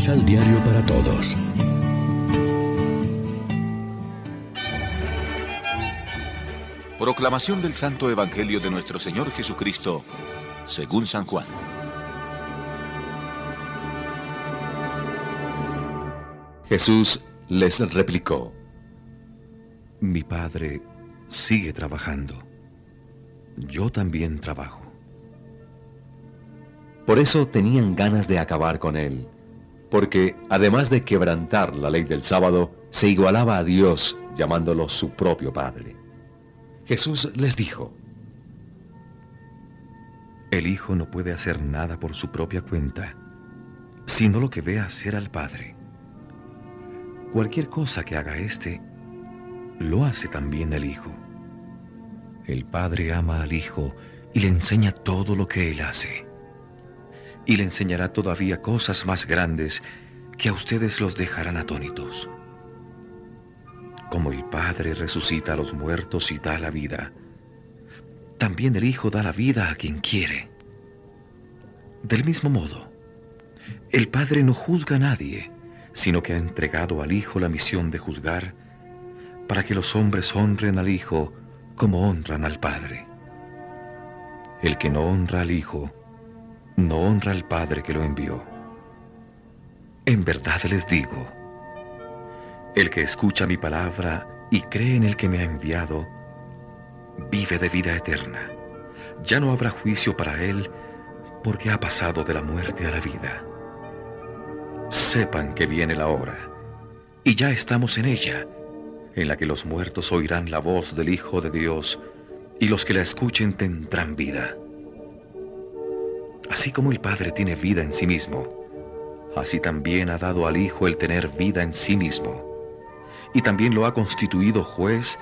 Misal Diario para Todos. Proclamación del Santo Evangelio de nuestro Señor Jesucristo, según San Juan. Jesús les replicó, Mi Padre sigue trabajando. Yo también trabajo. Por eso tenían ganas de acabar con él, porque además de quebrantar la ley del sábado, se igualaba a Dios llamándolo su propio Padre. Jesús les dijo, El Hijo no puede hacer nada por su propia cuenta, sino lo que ve hacer al Padre. Cualquier cosa que haga éste, lo hace también el Hijo. El Padre ama al Hijo y le enseña todo lo que Él hace. Y le enseñará todavía cosas más grandes que a ustedes los dejarán atónitos. Como el Padre resucita a los muertos y da la vida, también el Hijo da la vida a quien quiere. Del mismo modo, el Padre no juzga a nadie, sino que ha entregado al Hijo la misión de juzgar para que los hombres honren al Hijo como honran al Padre. El que no honra al Hijo, no honra al Padre que lo envió. En verdad les digo, el que escucha mi palabra y cree en el que me ha enviado, vive de vida eterna. Ya no habrá juicio para él porque ha pasado de la muerte a la vida sepan que viene la hora, y ya estamos en ella, en la que los muertos oirán la voz del Hijo de Dios, y los que la escuchen tendrán vida. Así como el Padre tiene vida en sí mismo, así también ha dado al Hijo el tener vida en sí mismo, y también lo ha constituido juez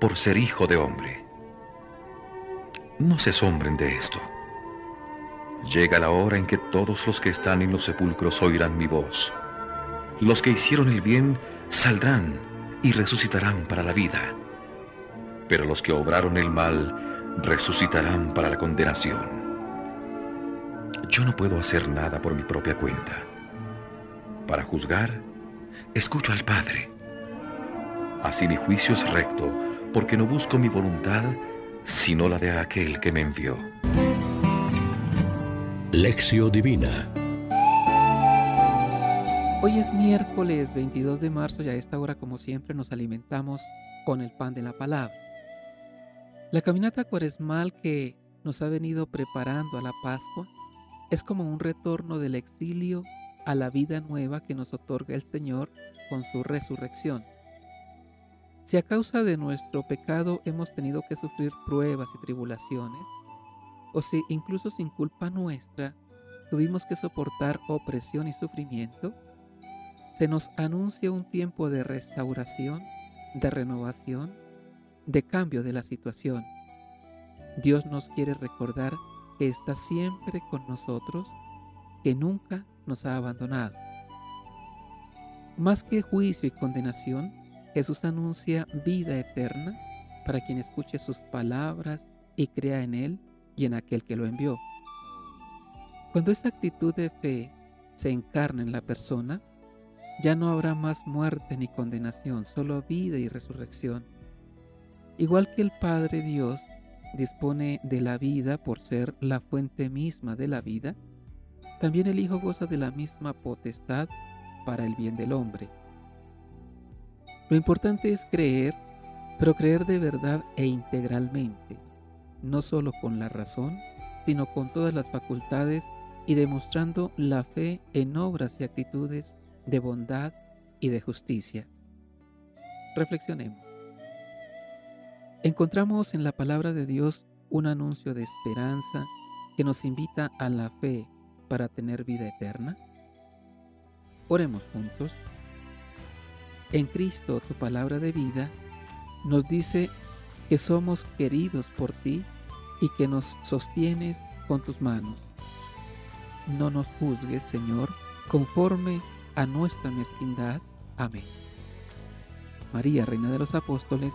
por ser Hijo de hombre. No se asombren de esto Llega la hora en que todos los que están en los sepulcros oirán mi voz. Los que hicieron el bien saldrán y resucitarán para la vida. Pero los que obraron el mal resucitarán para la condenación. Yo no puedo hacer nada por mi propia cuenta. Para juzgar, escucho al Padre. Así mi juicio es recto, porque no busco mi voluntad, sino la de aquel que me envió. Lección Divina. Hoy es miércoles 22 de marzo y a esta hora como siempre nos alimentamos con el pan de la palabra. La caminata cuaresmal que nos ha venido preparando a la Pascua es como un retorno del exilio a la vida nueva que nos otorga el Señor con su resurrección. Si a causa de nuestro pecado hemos tenido que sufrir pruebas y tribulaciones, o si incluso sin culpa nuestra tuvimos que soportar opresión y sufrimiento, se nos anuncia un tiempo de restauración, de renovación, de cambio de la situación. Dios nos quiere recordar que está siempre con nosotros, que nunca nos ha abandonado. Más que juicio y condenación, Jesús anuncia vida eterna para quien escuche sus palabras y crea en Él y en aquel que lo envió. Cuando esa actitud de fe se encarna en la persona, ya no habrá más muerte ni condenación, solo vida y resurrección. Igual que el Padre Dios dispone de la vida por ser la fuente misma de la vida, también el Hijo goza de la misma potestad para el bien del hombre. Lo importante es creer, pero creer de verdad e integralmente no solo con la razón, sino con todas las facultades y demostrando la fe en obras y actitudes de bondad y de justicia. Reflexionemos. Encontramos en la palabra de Dios un anuncio de esperanza que nos invita a la fe para tener vida eterna. Oremos juntos. En Cristo, tu palabra de vida, nos dice que somos queridos por ti y que nos sostienes con tus manos. No nos juzgues, Señor, conforme a nuestra mezquindad. Amén. María, Reina de los Apóstoles,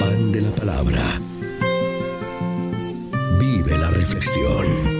Pan de la Palabra. Vive la reflexión.